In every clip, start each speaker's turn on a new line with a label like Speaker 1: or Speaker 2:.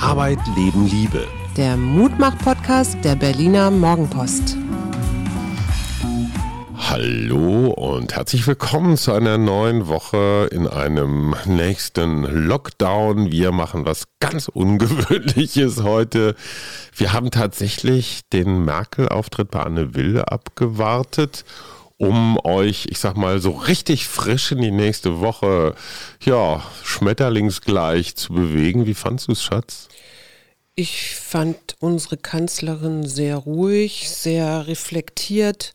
Speaker 1: Arbeit, Leben, Liebe.
Speaker 2: Der Mutmach-Podcast der Berliner Morgenpost.
Speaker 1: Hallo und herzlich willkommen zu einer neuen Woche in einem nächsten Lockdown. Wir machen was ganz Ungewöhnliches heute. Wir haben tatsächlich den Merkel-Auftritt bei Anne Will abgewartet um euch, ich sag mal, so richtig frisch in die nächste Woche, ja, schmetterlingsgleich zu bewegen. Wie fandst du es, Schatz?
Speaker 2: Ich fand unsere Kanzlerin sehr ruhig, sehr reflektiert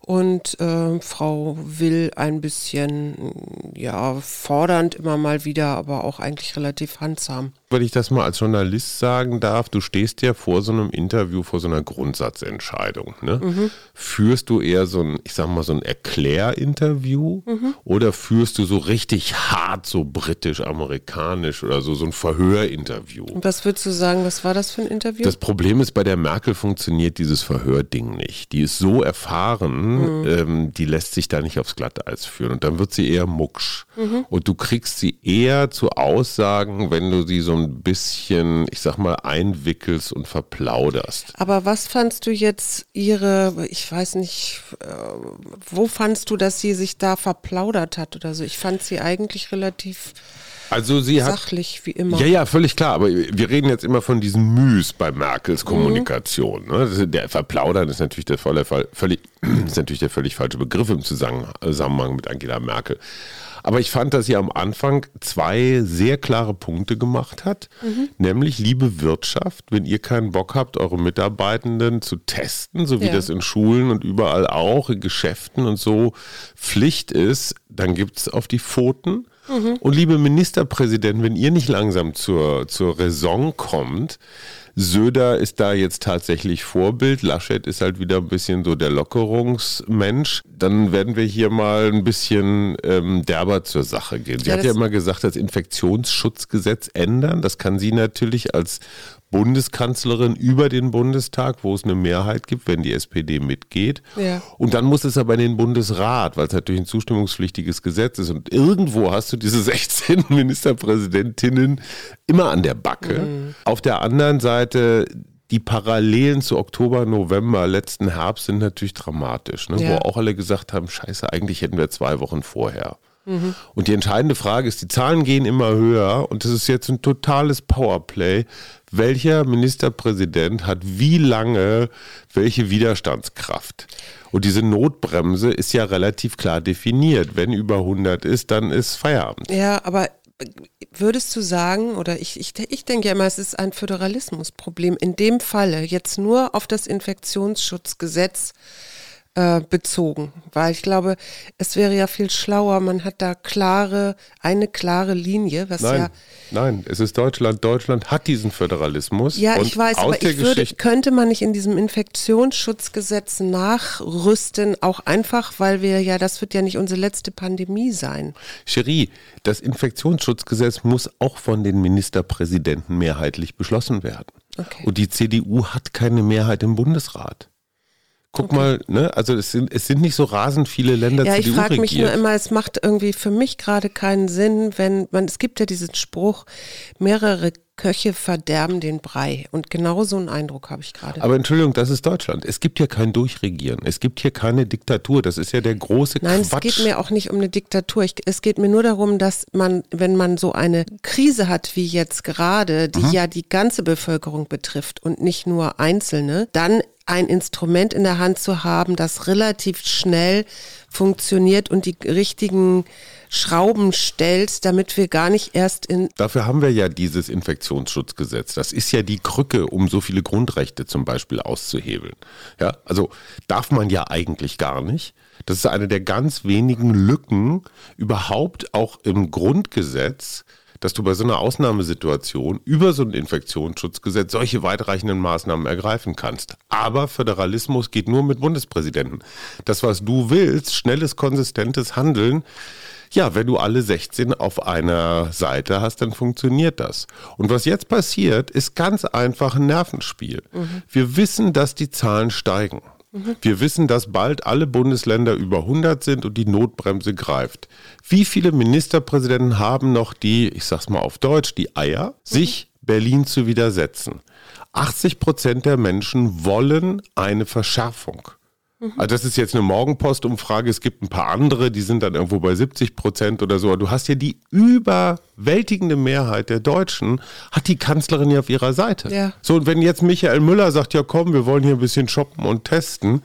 Speaker 2: und äh, Frau Will ein bisschen ja fordernd immer mal wieder, aber auch eigentlich relativ handsam.
Speaker 1: Wenn ich das mal als Journalist sagen darf, du stehst ja vor so einem Interview, vor so einer Grundsatzentscheidung. Ne? Mhm. Führst du eher so ein, ich sag mal, so ein Erklärinterview mhm. oder führst du so richtig hart, so britisch-amerikanisch oder so, so ein Verhörinterview?
Speaker 2: Und was würdest du sagen, was war das für ein Interview?
Speaker 1: Das Problem ist, bei der Merkel funktioniert dieses Verhörding nicht. Die ist so erfahren, mhm. ähm, die lässt sich da nicht aufs Glatteis führen. Und dann wird sie eher mucksch. Mhm. Und du kriegst sie eher zu Aussagen, wenn du sie so ein bisschen, ich sag mal, einwickelst und verplauderst.
Speaker 2: Aber was fandst du jetzt ihre, ich weiß nicht, äh, wo fandst du, dass sie sich da verplaudert hat oder so? Ich fand sie eigentlich relativ
Speaker 1: also sie hat,
Speaker 2: Sachlich wie immer.
Speaker 1: Ja, ja, völlig klar. Aber wir reden jetzt immer von diesem Müs bei Merkels mhm. Kommunikation. Mhm. Ne? Der Verplaudern ist natürlich der, volle, völlig, ist natürlich der völlig falsche Begriff im Zusammenhang mit Angela Merkel. Aber ich fand, dass sie am Anfang zwei sehr klare Punkte gemacht hat. Mhm. Nämlich, liebe Wirtschaft, wenn ihr keinen Bock habt, eure Mitarbeitenden zu testen, so wie ja. das in Schulen und überall auch, in Geschäften und so Pflicht ist, dann gibt es auf die Pfoten. Mhm. Und liebe Ministerpräsident, wenn ihr nicht langsam zur, zur Raison kommt, Söder ist da jetzt tatsächlich Vorbild. Laschet ist halt wieder ein bisschen so der Lockerungsmensch. Dann werden wir hier mal ein bisschen ähm, derber zur Sache gehen. Sie ja, hat ja immer gesagt, das Infektionsschutzgesetz ändern. Das kann sie natürlich als Bundeskanzlerin über den Bundestag, wo es eine Mehrheit gibt, wenn die SPD mitgeht. Ja. Und dann muss es aber in den Bundesrat, weil es natürlich ein zustimmungspflichtiges Gesetz ist. Und irgendwo hast du diese 16 Ministerpräsidentinnen immer an der Backe. Mhm. Auf der anderen Seite die Parallelen zu Oktober, November letzten Herbst sind natürlich dramatisch, ne? ja. wo auch alle gesagt haben, scheiße, eigentlich hätten wir zwei Wochen vorher. Mhm. Und die entscheidende Frage ist, die Zahlen gehen immer höher und es ist jetzt ein totales Powerplay. Welcher Ministerpräsident hat wie lange welche Widerstandskraft? Und diese Notbremse ist ja relativ klar definiert. Wenn über 100 ist, dann ist Feierabend.
Speaker 2: Ja, aber würdest du sagen, oder ich, ich, ich denke ja immer, es ist ein Föderalismusproblem, in dem Falle jetzt nur auf das Infektionsschutzgesetz äh, bezogen, weil ich glaube, es wäre ja viel schlauer, man hat da klare, eine klare Linie, was
Speaker 1: nein,
Speaker 2: ja.
Speaker 1: Nein, es ist Deutschland. Deutschland hat diesen Föderalismus.
Speaker 2: Ja, ich weiß, aber ich würde, könnte man nicht in diesem Infektionsschutzgesetz nachrüsten, auch einfach, weil wir ja, das wird ja nicht unsere letzte Pandemie sein.
Speaker 1: Cherie, das Infektionsschutzgesetz muss auch von den Ministerpräsidenten mehrheitlich beschlossen werden. Okay. Und die CDU hat keine Mehrheit im Bundesrat. Guck okay. mal, ne? Also es sind, es sind nicht so rasend viele Länder
Speaker 2: ja,
Speaker 1: CDU
Speaker 2: ich frage mich nur immer, es macht irgendwie für mich gerade keinen Sinn, wenn man, es gibt ja diesen Spruch, mehrere Köche verderben den Brei. Und genau so einen Eindruck habe ich gerade.
Speaker 1: Aber Entschuldigung, das ist Deutschland. Es gibt hier kein Durchregieren. Es gibt hier keine Diktatur. Das ist ja der große
Speaker 2: Nein,
Speaker 1: Quatsch.
Speaker 2: es geht mir auch nicht um eine Diktatur. Ich, es geht mir nur darum, dass man, wenn man so eine Krise hat wie jetzt gerade, die mhm. ja die ganze Bevölkerung betrifft und nicht nur Einzelne, dann ein Instrument in der Hand zu haben, das relativ schnell funktioniert und die richtigen Schrauben stellt, damit wir gar nicht erst in.
Speaker 1: Dafür haben wir ja dieses Infektionsschutzgesetz. Das ist ja die Krücke, um so viele Grundrechte zum Beispiel auszuhebeln. Ja, also darf man ja eigentlich gar nicht. Das ist eine der ganz wenigen Lücken überhaupt auch im Grundgesetz, dass du bei so einer Ausnahmesituation über so ein Infektionsschutzgesetz solche weitreichenden Maßnahmen ergreifen kannst. Aber Föderalismus geht nur mit Bundespräsidenten. Das, was du willst, schnelles, konsistentes Handeln, ja, wenn du alle 16 auf einer Seite hast, dann funktioniert das. Und was jetzt passiert, ist ganz einfach ein Nervenspiel. Mhm. Wir wissen, dass die Zahlen steigen. Mhm. Wir wissen, dass bald alle Bundesländer über 100 sind und die Notbremse greift. Wie viele Ministerpräsidenten haben noch die, ich sag's mal auf Deutsch, die Eier, mhm. sich Berlin zu widersetzen? 80 Prozent der Menschen wollen eine Verschärfung. Mhm. Also das ist jetzt eine Morgenpost-Umfrage. Es gibt ein paar andere, die sind dann irgendwo bei 70 Prozent oder so. Du hast ja die überwältigende Mehrheit der Deutschen, hat die Kanzlerin ja auf ihrer Seite. Ja. So, und wenn jetzt Michael Müller sagt, ja komm, wir wollen hier ein bisschen shoppen und testen,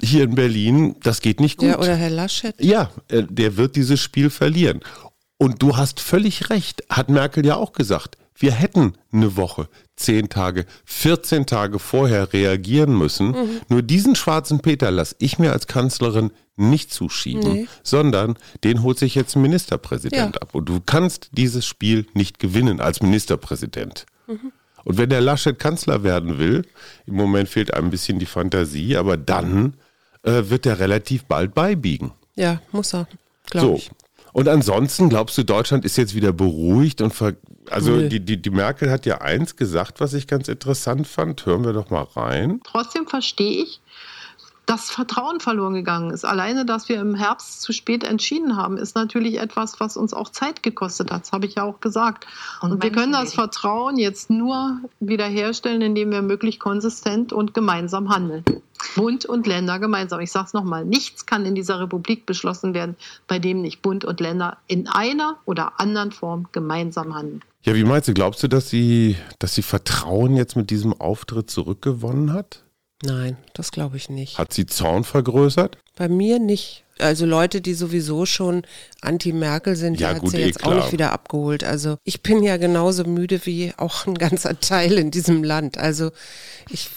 Speaker 1: hier in Berlin, das geht nicht gut. Ja,
Speaker 2: oder Herr Laschet.
Speaker 1: Ja, äh, der wird dieses Spiel verlieren. Und du hast völlig recht, hat Merkel ja auch gesagt. Wir hätten eine Woche, zehn Tage, 14 Tage vorher reagieren müssen. Mhm. Nur diesen schwarzen Peter lasse ich mir als Kanzlerin nicht zuschieben, nee. sondern den holt sich jetzt ein Ministerpräsident ja. ab. Und du kannst dieses Spiel nicht gewinnen als Ministerpräsident. Mhm. Und wenn der Laschet Kanzler werden will, im Moment fehlt einem ein bisschen die Fantasie, aber dann äh, wird er relativ bald beibiegen.
Speaker 2: Ja, muss er, so.
Speaker 1: Und ansonsten glaubst du, Deutschland ist jetzt wieder beruhigt und ver also die, die, die Merkel hat ja eins gesagt, was ich ganz interessant fand. Hören wir doch mal rein.
Speaker 3: Trotzdem verstehe ich, dass Vertrauen verloren gegangen ist. Alleine, dass wir im Herbst zu spät entschieden haben, ist natürlich etwas, was uns auch Zeit gekostet hat. Das habe ich ja auch gesagt. Und, und wir können das Vertrauen jetzt nur wiederherstellen, indem wir möglichst konsistent und gemeinsam handeln. Bund und Länder gemeinsam. Ich sage es nochmal, nichts kann in dieser Republik beschlossen werden, bei dem nicht Bund und Länder in einer oder anderen Form gemeinsam handeln.
Speaker 1: Ja, wie meinst du, glaubst du, dass sie, dass sie Vertrauen jetzt mit diesem Auftritt zurückgewonnen hat?
Speaker 2: Nein, das glaube ich nicht.
Speaker 1: Hat sie Zorn vergrößert?
Speaker 2: Bei mir nicht. Also Leute, die sowieso schon anti-Merkel sind, ja, die hat sie eh jetzt klar. auch nicht wieder abgeholt. Also ich bin ja genauso müde wie auch ein ganzer Teil in diesem Land. Also ich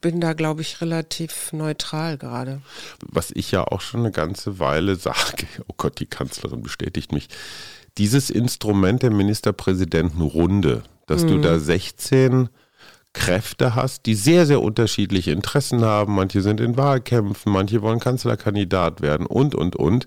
Speaker 2: bin da, glaube ich, relativ neutral gerade.
Speaker 1: Was ich ja auch schon eine ganze Weile sage, oh Gott, die Kanzlerin bestätigt mich, dieses Instrument der Ministerpräsidentenrunde, dass mhm. du da 16 Kräfte hast, die sehr, sehr unterschiedliche Interessen haben. Manche sind in Wahlkämpfen, manche wollen Kanzlerkandidat werden und, und, und.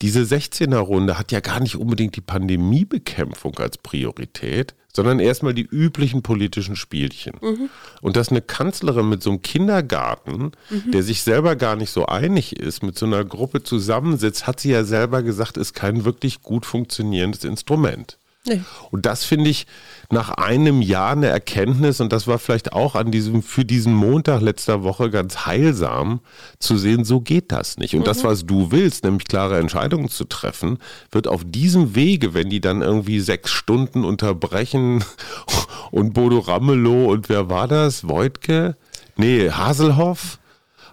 Speaker 1: Diese 16er-Runde hat ja gar nicht unbedingt die Pandemiebekämpfung als Priorität, sondern erstmal die üblichen politischen Spielchen. Mhm. Und dass eine Kanzlerin mit so einem Kindergarten, mhm. der sich selber gar nicht so einig ist, mit so einer Gruppe zusammensitzt, hat sie ja selber gesagt, ist kein wirklich gut funktionierendes Instrument. Nee. Und das finde ich nach einem Jahr eine Erkenntnis und das war vielleicht auch an diesem, für diesen Montag letzter Woche ganz heilsam zu sehen, so geht das nicht. Und mhm. das, was du willst, nämlich klare Entscheidungen zu treffen, wird auf diesem Wege, wenn die dann irgendwie sechs Stunden unterbrechen und Bodo Ramelow und wer war das? Voigtke? Nee, Haselhoff?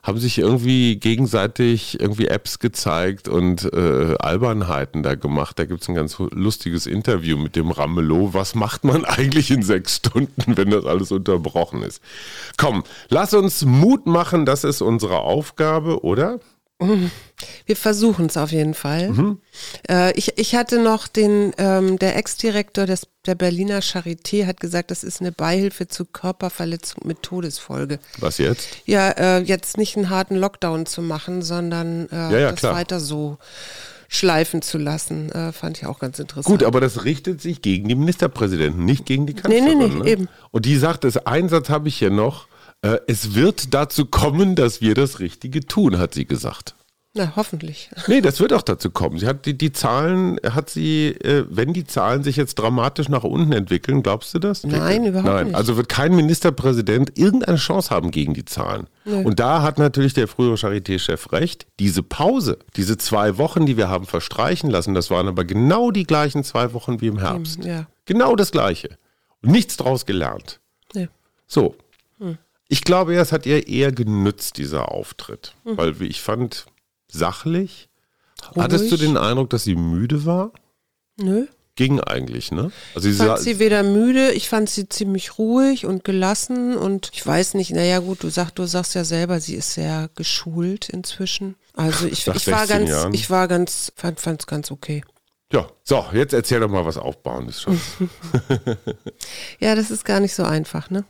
Speaker 1: Haben sich irgendwie gegenseitig irgendwie Apps gezeigt und äh, Albernheiten da gemacht. Da gibt es ein ganz lustiges Interview mit dem Ramelow. Was macht man eigentlich in sechs Stunden, wenn das alles unterbrochen ist? Komm, lass uns Mut machen, das ist unsere Aufgabe, oder?
Speaker 2: Wir versuchen es auf jeden Fall. Mhm. Äh, ich, ich hatte noch den, ähm, der Ex-Direktor des, der Berliner Charité hat gesagt, das ist eine Beihilfe zu Körperverletzung mit Todesfolge.
Speaker 1: Was jetzt?
Speaker 2: Ja, äh, jetzt nicht einen harten Lockdown zu machen, sondern äh, ja, ja, das klar. weiter so schleifen zu lassen. Äh, fand ich auch ganz interessant.
Speaker 1: Gut, aber das richtet sich gegen die Ministerpräsidenten, nicht gegen die Kanzlerin. Nee, nee, nee, ne? eben. Und die sagt, das Einsatz habe ich hier noch äh, es wird dazu kommen, dass wir das Richtige tun, hat sie gesagt.
Speaker 2: Na, hoffentlich.
Speaker 1: Nee, das wird auch dazu kommen. Sie hat die, die Zahlen, hat sie, äh, wenn die Zahlen sich jetzt dramatisch nach unten entwickeln, glaubst du das?
Speaker 2: Nein, überhaupt Nein. nicht.
Speaker 1: Also wird kein Ministerpräsident irgendeine Chance haben gegen die Zahlen. Nee. Und da hat natürlich der frühere Charité-Chef recht. Diese Pause, diese zwei Wochen, die wir haben verstreichen lassen, das waren aber genau die gleichen zwei Wochen wie im Herbst. Ja. Genau das Gleiche. Und nichts draus gelernt. Nee. So, ich glaube, es hat ihr eher genützt, dieser Auftritt. Mhm. Weil, ich fand, sachlich. Ruhig. Hattest du den Eindruck, dass sie müde war?
Speaker 2: Nö.
Speaker 1: Ging eigentlich, ne?
Speaker 2: Also ich fand sie weder müde, ich fand sie ziemlich ruhig und gelassen und ich weiß nicht, naja gut, du sagst, du sagst ja selber, sie ist sehr geschult inzwischen. Also ich, ich war ganz, Jahren. ich war ganz, fand es ganz okay.
Speaker 1: Ja, so, jetzt erzähl doch mal was Aufbauendes schon.
Speaker 2: ja, das ist gar nicht so einfach, ne?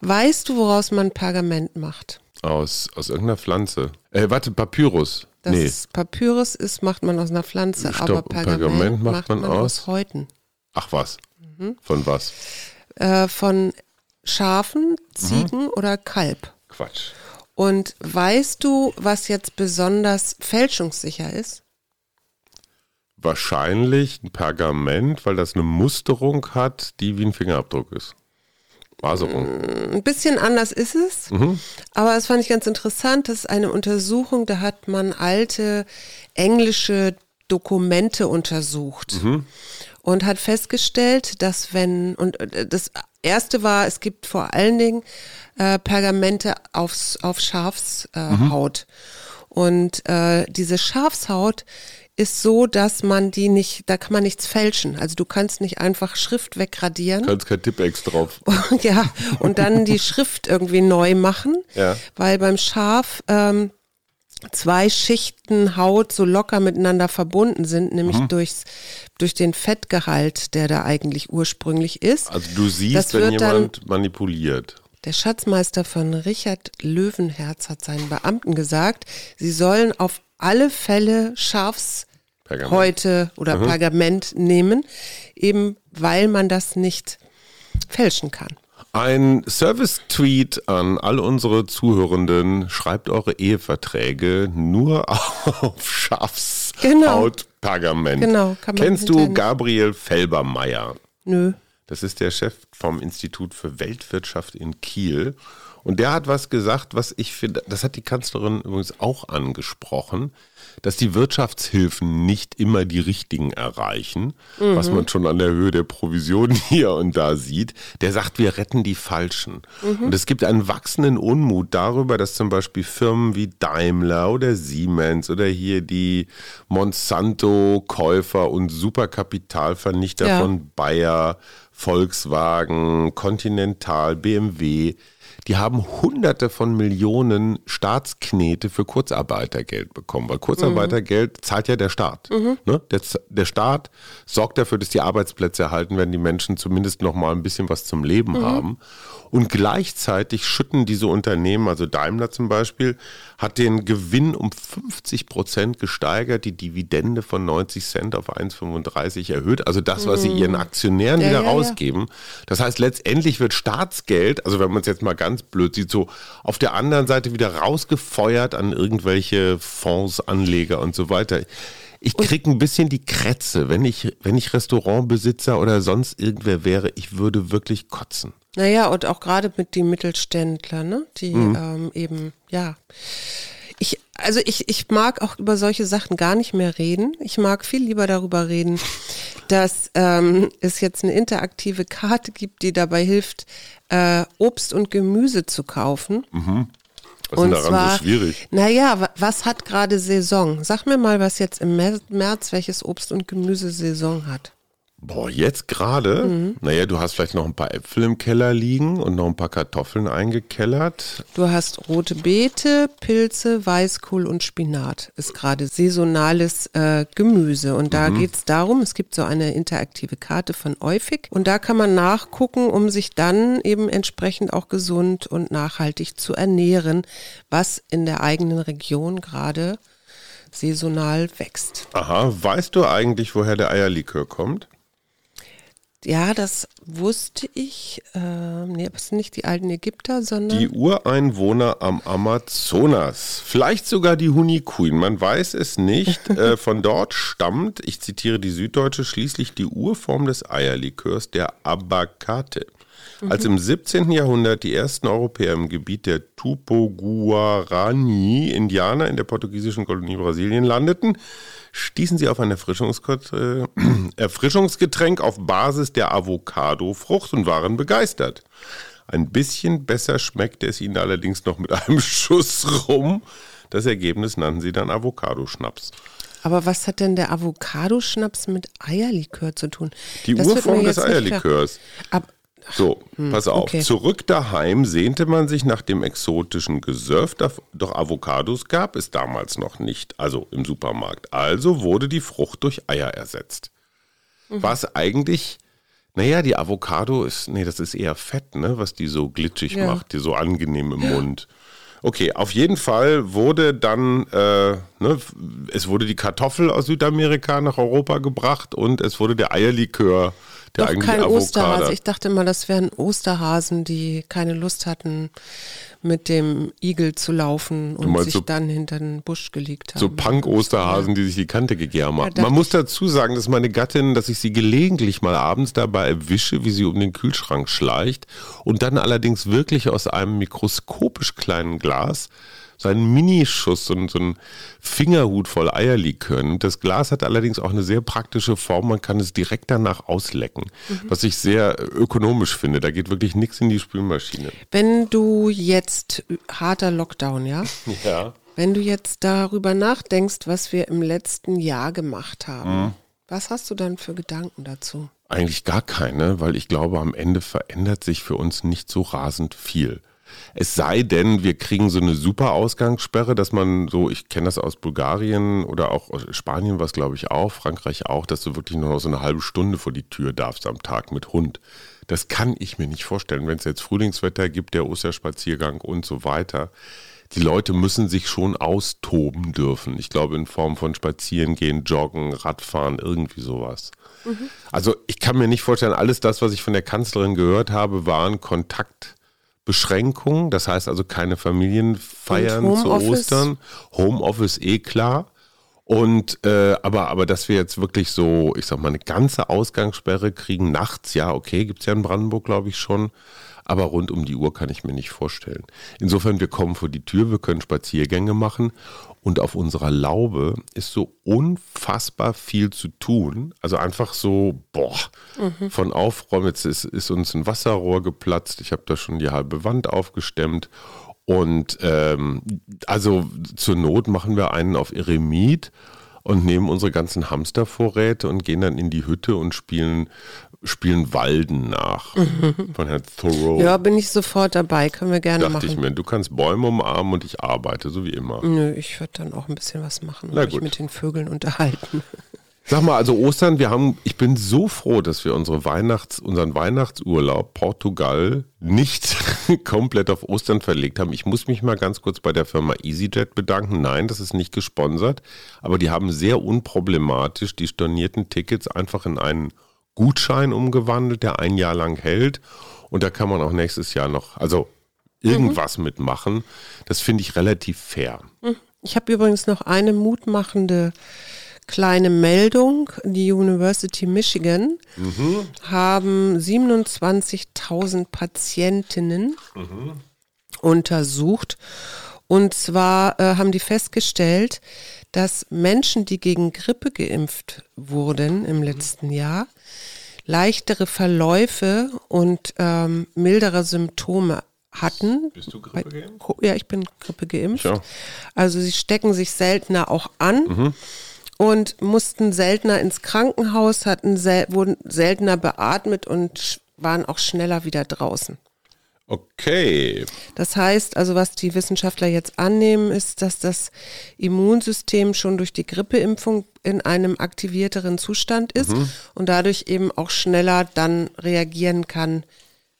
Speaker 2: Weißt du, woraus man Pergament macht?
Speaker 1: Aus, aus irgendeiner Pflanze. Äh, warte, Papyrus.
Speaker 2: Das
Speaker 1: nee.
Speaker 2: ist, Papyrus ist, macht man aus einer Pflanze,
Speaker 1: Stopp,
Speaker 2: aber Pergament,
Speaker 1: Pergament
Speaker 2: macht, man, aus Häuten.
Speaker 1: Ach was.
Speaker 2: Mhm.
Speaker 1: Von was?
Speaker 2: Äh, von Schafen,
Speaker 1: Mhm.
Speaker 2: Ziegen oder Kalb.
Speaker 1: Quatsch.
Speaker 2: Und weißt du, was jetzt besonders fälschungssicher ist?
Speaker 1: Wahrscheinlich ein Pergament, weil das eine Musterung hat, die wie ein Fingerabdruck ist. Maserung.
Speaker 2: Ein bisschen anders ist es, aber das fand ich ganz interessant. Das ist eine Untersuchung, da hat man alte englische Dokumente untersucht und hat festgestellt, dass wenn, und äh, das erste war, es gibt vor allen Dingen äh, Pergamente aufs, auf Schafshaut. Äh, Haut. Und äh, diese Schafshaut ist so, dass man die nicht, da kann man nichts fälschen. Also du kannst nicht einfach Schrift wegradieren.
Speaker 1: Kannst kein Tippex drauf.
Speaker 2: ja, und dann die Schrift irgendwie neu machen,
Speaker 1: Ja.
Speaker 2: weil beim Schaf ähm, zwei Schichten Haut so locker miteinander verbunden sind, nämlich durchs, durch den Fettgehalt, der da eigentlich ursprünglich ist.
Speaker 1: Also du siehst, wenn
Speaker 2: wird dann-
Speaker 1: jemand manipuliert.
Speaker 2: Der Schatzmeister von Richard Löwenherz hat seinen Beamten gesagt, sie sollen auf alle Fälle
Speaker 1: Pergament.
Speaker 2: Schafshäute oder Pergament nehmen, eben weil man das nicht fälschen kann.
Speaker 1: Ein Service-Tweet an all unsere Zuhörenden. Schreibt eure Eheverträge nur auf Schafshautpergament.
Speaker 2: Genau, man
Speaker 1: Kennst du Gabriel Felbermeier?
Speaker 2: Nö.
Speaker 1: Das ist der Chef vom Institut für Weltwirtschaft in Kiel. Und der hat was gesagt, was ich finde, das hat die Kanzlerin übrigens auch angesprochen, dass die Wirtschaftshilfen nicht immer die richtigen erreichen, was man schon an der Höhe der Provision hier und da sieht. Der sagt, wir retten die Falschen. Und es gibt einen wachsenden Unmut darüber, dass zum Beispiel Firmen wie Daimler oder Siemens oder hier die Monsanto-Käufer und Superkapitalvernichter
Speaker 2: Ja.
Speaker 1: von Bayer, Volkswagen, Continental, BMW, die haben hunderte von Millionen Staatsknete für Kurzarbeitergeld bekommen, weil Kurzarbeitergeld zahlt ja der Staat. Ne? Der, der Staat sorgt dafür, dass die Arbeitsplätze erhalten werden, die Menschen zumindest noch mal ein bisschen was zum Leben haben. Und gleichzeitig schütten diese Unternehmen, also Daimler zum Beispiel, hat den Gewinn um 50 Prozent gesteigert, die Dividende von 90 Cent auf 1,35 erhöht. Also das, was sie ihren Aktionären
Speaker 2: Ja,
Speaker 1: wieder
Speaker 2: ja, ja.
Speaker 1: rausgeben. Das heißt, letztendlich wird Staatsgeld, also wenn man es jetzt mal ganz blöd sieht, so auf der anderen Seite wieder rausgefeuert an irgendwelche Fonds, Anleger und so weiter. Ich krieg ein bisschen die Krätze, wenn ich, wenn ich Restaurantbesitzer oder sonst irgendwer wäre, ich würde wirklich kotzen.
Speaker 2: Naja, und auch gerade mit die Mittelständler, ne? Die
Speaker 1: Mhm.
Speaker 2: ähm, eben, ja. Ich, also ich, ich mag auch über solche Sachen gar nicht mehr reden. Ich mag viel lieber darüber reden, dass ähm, es jetzt eine interaktive Karte gibt, die dabei hilft, äh, Obst und Gemüse zu kaufen.
Speaker 1: Was ist denn daran so schwierig?
Speaker 2: Naja, wa- was hat gerade Saison? Sag mir mal, was jetzt im März welches Obst und Gemüse Saison hat.
Speaker 1: Boah, jetzt gerade?
Speaker 2: Mhm.
Speaker 1: Naja, du hast vielleicht noch ein paar Äpfel im Keller liegen und noch ein paar Kartoffeln eingekellert.
Speaker 2: Du hast rote Beete, Pilze, Weißkohl und Spinat. Ist gerade saisonales äh, Gemüse. Und da geht's darum, es gibt so eine interaktive Karte von Eufig. Und da kann man nachgucken, um sich dann eben entsprechend auch gesund und nachhaltig zu ernähren, was in der eigenen Region gerade saisonal wächst.
Speaker 1: Aha, weißt du eigentlich, woher der Eierlikör kommt?
Speaker 2: Ja, das wusste ich. Ähm, nee, das sind nicht die alten Ägypter, sondern.
Speaker 1: Die Ureinwohner am Amazonas. Vielleicht sogar die Hunikuin, man weiß es nicht. äh, von dort stammt, ich zitiere die Süddeutsche, schließlich die Urform des Eierlikörs, der Abacate. Als im 17. Jahrhundert die ersten Europäer im Gebiet der Tupo-Guarani Indianer in der portugiesischen Kolonie Brasilien landeten, stießen sie auf ein äh, Erfrischungsgetränk auf Basis der Avocado-Frucht und waren begeistert. Ein bisschen besser schmeckte es ihnen allerdings noch mit einem Schuss rum. Das Ergebnis nannten sie dann Avocado-Schnaps.
Speaker 2: Aber was hat denn der Avocado-Schnaps mit Eierlikör zu tun?
Speaker 1: Die
Speaker 2: Das
Speaker 1: Urform des. Eierlikörs.
Speaker 2: Ab,
Speaker 1: So, pass auf.
Speaker 2: okay.
Speaker 1: Zurück daheim sehnte man sich nach dem exotischen Gesöff, doch Avocados gab es damals noch nicht, also im Supermarkt. Also wurde die Frucht durch Eier ersetzt. Was eigentlich, naja, die Avocado ist, nee, das ist eher Fett, ne, was die so glitschig
Speaker 2: Ja.
Speaker 1: macht, die so angenehm im Mund. Okay, auf jeden Fall wurde dann, äh, ne, es wurde die Kartoffel aus Südamerika nach Europa gebracht und es wurde der Eierlikör, der
Speaker 2: Doch kein
Speaker 1: Avocado.
Speaker 2: Osterhase. Ich dachte mal, das wären Osterhasen, die keine Lust hatten, mit dem Igel zu laufen und sich
Speaker 1: so-
Speaker 2: dann hinter den Busch gelegt haben.
Speaker 1: So Punk-Osterhasen, die sich die Kante gegeben
Speaker 2: Ja,
Speaker 1: haben.
Speaker 2: dachte
Speaker 1: Man muss dazu sagen, dass meine Gattin, dass ich sie gelegentlich mal abends dabei erwische, wie sie um den Kühlschrank schleicht und dann allerdings wirklich aus einem mikroskopisch kleinen Glas so einen Minischuss, so, so einen Fingerhut voll Eierlikör. nimmt. Das Glas hat allerdings auch eine sehr praktische Form. Man kann es direkt danach auslecken, was ich sehr ökonomisch finde. Da geht wirklich nichts in die Spülmaschine.
Speaker 2: Wenn du jetzt, harter Lockdown, ja?
Speaker 1: Ja.
Speaker 2: Wenn du jetzt darüber nachdenkst, was wir im letzten Jahr gemacht haben,
Speaker 1: Mhm.
Speaker 2: was hast du dann für Gedanken dazu?
Speaker 1: Eigentlich gar keine, weil ich glaube, am Ende verändert sich für uns nicht so rasend viel. Es sei denn, wir kriegen so eine super Ausgangssperre, dass man so, ich kenne das aus Bulgarien oder auch aus Spanien, was glaube ich auch, Frankreich auch, dass du wirklich nur noch so eine halbe Stunde vor die Tür darfst am Tag mit Hund. Das kann ich mir nicht vorstellen, wenn es jetzt Frühlingswetter gibt, der Osterspaziergang und so weiter. Die Leute müssen sich schon austoben dürfen. Ich glaube in Form von Spazierengehen, Joggen, Radfahren, irgendwie sowas. Also ich kann mir nicht vorstellen, alles das, was ich von der Kanzlerin gehört habe, waren Kontaktbeschränkungen. Das heißt also keine Familienfeiern zu? Ostern. Homeoffice eh klar. Und äh, aber, aber dass wir jetzt wirklich so, ich sag mal, eine ganze Ausgangssperre kriegen nachts, ja, okay, gibt's ja in Brandenburg, glaube ich, schon. Aber rund um die Uhr kann ich mir nicht vorstellen. Insofern, wir kommen vor die Tür, wir können Spaziergänge machen und auf unserer Laube ist so unfassbar viel zu tun. Also einfach so, boah, von Aufräumen. Jetzt ist, ist uns ein Wasserrohr geplatzt. Ich habe da schon die halbe Wand aufgestemmt. Und ähm, also zur Not machen wir einen auf Eremit und nehmen unsere ganzen Hamstervorräte und gehen dann in die Hütte und spielen, spielen Walden nach. Von Herrn Thoreau.
Speaker 2: Ja, bin ich sofort dabei, können wir gerne
Speaker 1: Oh. Dachte ich
Speaker 2: machen.
Speaker 1: mir, du kannst Bäume umarmen und ich arbeite, so wie immer.
Speaker 2: Nö, ich würde dann auch ein bisschen was machen und mich mit den Vögeln unterhalten.
Speaker 1: Sag mal, also Ostern, wir haben, ich bin so froh, dass wir unsere Weihnachts, unseren Weihnachtsurlaub Portugal nicht komplett auf Ostern verlegt haben. Ich muss mich mal ganz kurz bei der Firma EasyJet bedanken. Nein, das ist nicht gesponsert, aber die haben sehr unproblematisch die stornierten Tickets einfach in einen Gutschein umgewandelt, der ein Jahr lang hält. Und da kann man auch nächstes Jahr noch, also irgendwas mitmachen. Das finde ich relativ fair.
Speaker 2: Ich habe übrigens noch eine mutmachende kleine Meldung. Die University Michigan haben 27.000 Patientinnen untersucht. Und zwar äh, haben die festgestellt, dass Menschen, die gegen Grippe geimpft wurden im letzten Jahr, leichtere Verläufe und ähm, mildere Symptome hatten.
Speaker 1: Bist du Grippe geimpft?
Speaker 2: Ja, ich bin Grippe geimpft.
Speaker 1: Ja.
Speaker 2: Also sie stecken sich seltener auch an und mussten seltener ins Krankenhaus, hatten sel wurden seltener beatmet und waren auch schneller wieder draußen.
Speaker 1: Okay.
Speaker 2: Das heißt, also was die Wissenschaftler jetzt annehmen, ist, dass das Immunsystem schon durch die Grippeimpfung in einem aktivierteren Zustand ist und dadurch eben auch schneller dann reagieren kann,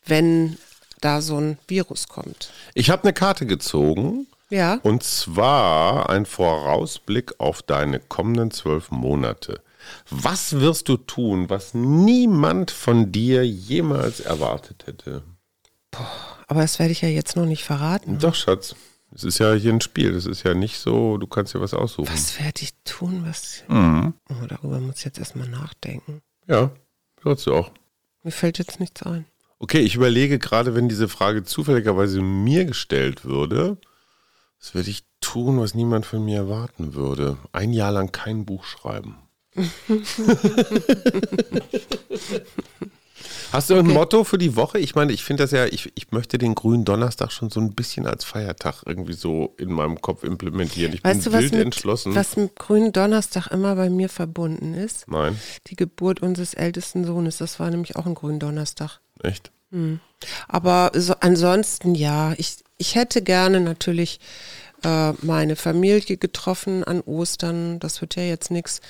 Speaker 2: wenn da so ein Virus kommt.
Speaker 1: Ich habe eine Karte gezogen.
Speaker 2: Ja.
Speaker 1: Und zwar ein Vorausblick auf deine kommenden zwölf Monate. Was wirst du tun, was niemand von dir jemals erwartet hätte?
Speaker 2: Aber das werde ich ja jetzt noch nicht verraten.
Speaker 1: Doch, Schatz. Es ist ja hier ein Spiel. Das ist ja nicht so, du kannst dir was aussuchen.
Speaker 2: Was werde ich tun? Was?
Speaker 1: Mhm.
Speaker 2: Oh, darüber muss ich jetzt erstmal nachdenken.
Speaker 1: Ja, sollst du auch.
Speaker 2: Mir fällt jetzt nichts ein.
Speaker 1: Okay, ich überlege gerade, wenn diese Frage zufälligerweise mir gestellt würde, was würde ich tun, was niemand von mir erwarten würde? Ein Jahr lang kein Buch schreiben. Hast du ein Motto für die Woche? Ich meine, ich finde das ja, ich, ich möchte den grünen Donnerstag schon so ein bisschen als Feiertag irgendwie so in meinem Kopf implementieren. Ich
Speaker 2: Weißt
Speaker 1: bin
Speaker 2: du, was
Speaker 1: wild
Speaker 2: mit,
Speaker 1: entschlossen.
Speaker 2: was mit grünen Donnerstag immer bei mir verbunden ist?
Speaker 1: Nein,
Speaker 2: Die Geburt unseres ältesten Sohnes. Das war nämlich auch ein grünen Donnerstag.
Speaker 1: echt?
Speaker 2: Hm. Aber so, ansonsten ja, ich, ich hätte gerne natürlich äh, meine Familie getroffen an Ostern. Das wird ja jetzt nichts.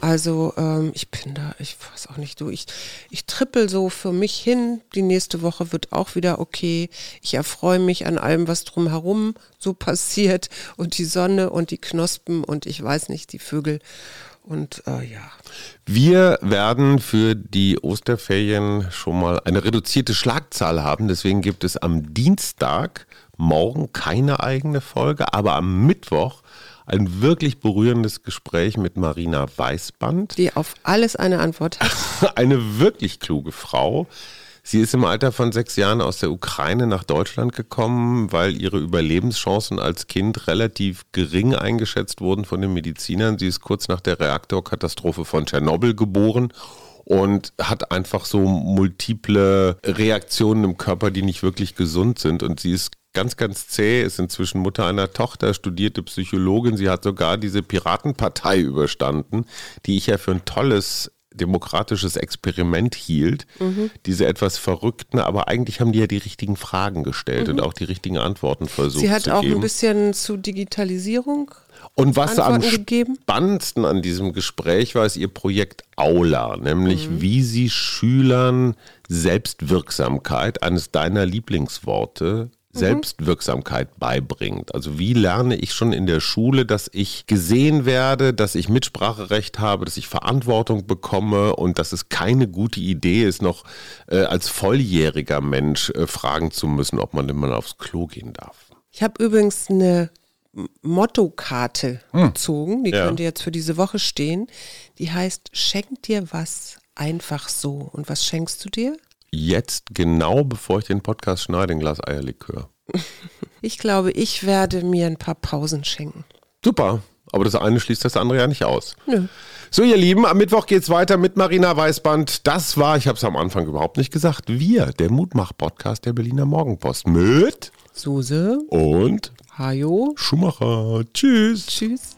Speaker 2: Also ähm, ich bin da, ich weiß auch nicht, du, ich, ich trippel so für mich hin. Die nächste Woche wird auch wieder okay. Ich erfreue mich an allem, was drumherum so passiert und die Sonne und die Knospen und ich weiß nicht, die Vögel. Und äh, ja.
Speaker 1: Wir werden für die Osterferien schon mal eine reduzierte Schlagzahl haben. Deswegen gibt es am Dienstag morgen keine eigene Folge, aber am Mittwoch ein wirklich berührendes Gespräch mit Marina Weißband.
Speaker 2: Die auf alles eine Antwort hat.
Speaker 1: eine wirklich kluge Frau. Sie ist im Alter von sechs Jahren aus der Ukraine nach Deutschland gekommen, weil ihre Überlebenschancen als Kind relativ gering eingeschätzt wurden von den Medizinern. Sie ist kurz nach der Reaktorkatastrophe von Tschernobyl geboren und hat einfach so multiple Reaktionen im Körper, die nicht wirklich gesund sind. Und sie ist ganz, ganz zäh, ist inzwischen Mutter einer Tochter, studierte Psychologin. Sie hat sogar diese Piratenpartei überstanden, die ich ja für ein tolles demokratisches Experiment hielt. Mhm. Diese etwas verrückten, aber eigentlich haben die ja die richtigen Fragen gestellt mhm. und auch die richtigen Antworten versucht.
Speaker 2: Sie hat auch
Speaker 1: geben.
Speaker 2: ein bisschen zu Digitalisierung.
Speaker 1: Und was
Speaker 2: Antworten
Speaker 1: am
Speaker 2: gegeben?
Speaker 1: spannendsten an diesem Gespräch war, ist ihr Projekt Aula, nämlich mhm. wie sie Schülern Selbstwirksamkeit, eines deiner Lieblingsworte. Selbstwirksamkeit beibringt. Also wie lerne ich schon in der Schule, dass ich gesehen werde, dass ich Mitspracherecht habe, dass ich Verantwortung bekomme und dass es keine gute Idee ist, noch äh, als volljähriger Mensch äh, fragen zu müssen, ob man denn mal aufs Klo gehen darf.
Speaker 2: Ich habe übrigens eine Mottokarte hm. gezogen, die ja. könnte jetzt für diese Woche stehen. Die heißt, schenk dir was einfach so. Und was schenkst du dir?
Speaker 1: Jetzt genau bevor ich den Podcast schneide, ein Glas Eierlikör.
Speaker 2: Ich glaube, ich werde mir ein paar Pausen schenken.
Speaker 1: Super. Aber das eine schließt das andere ja nicht aus.
Speaker 2: Nö.
Speaker 1: So, ihr Lieben, am Mittwoch geht es weiter mit Marina Weißband. Das war, ich habe es am Anfang überhaupt nicht gesagt, wir, der Mutmach-Podcast der Berliner Morgenpost mit
Speaker 2: Suse
Speaker 1: und
Speaker 2: Hajo
Speaker 1: Schumacher. Tschüss.
Speaker 2: Tschüss.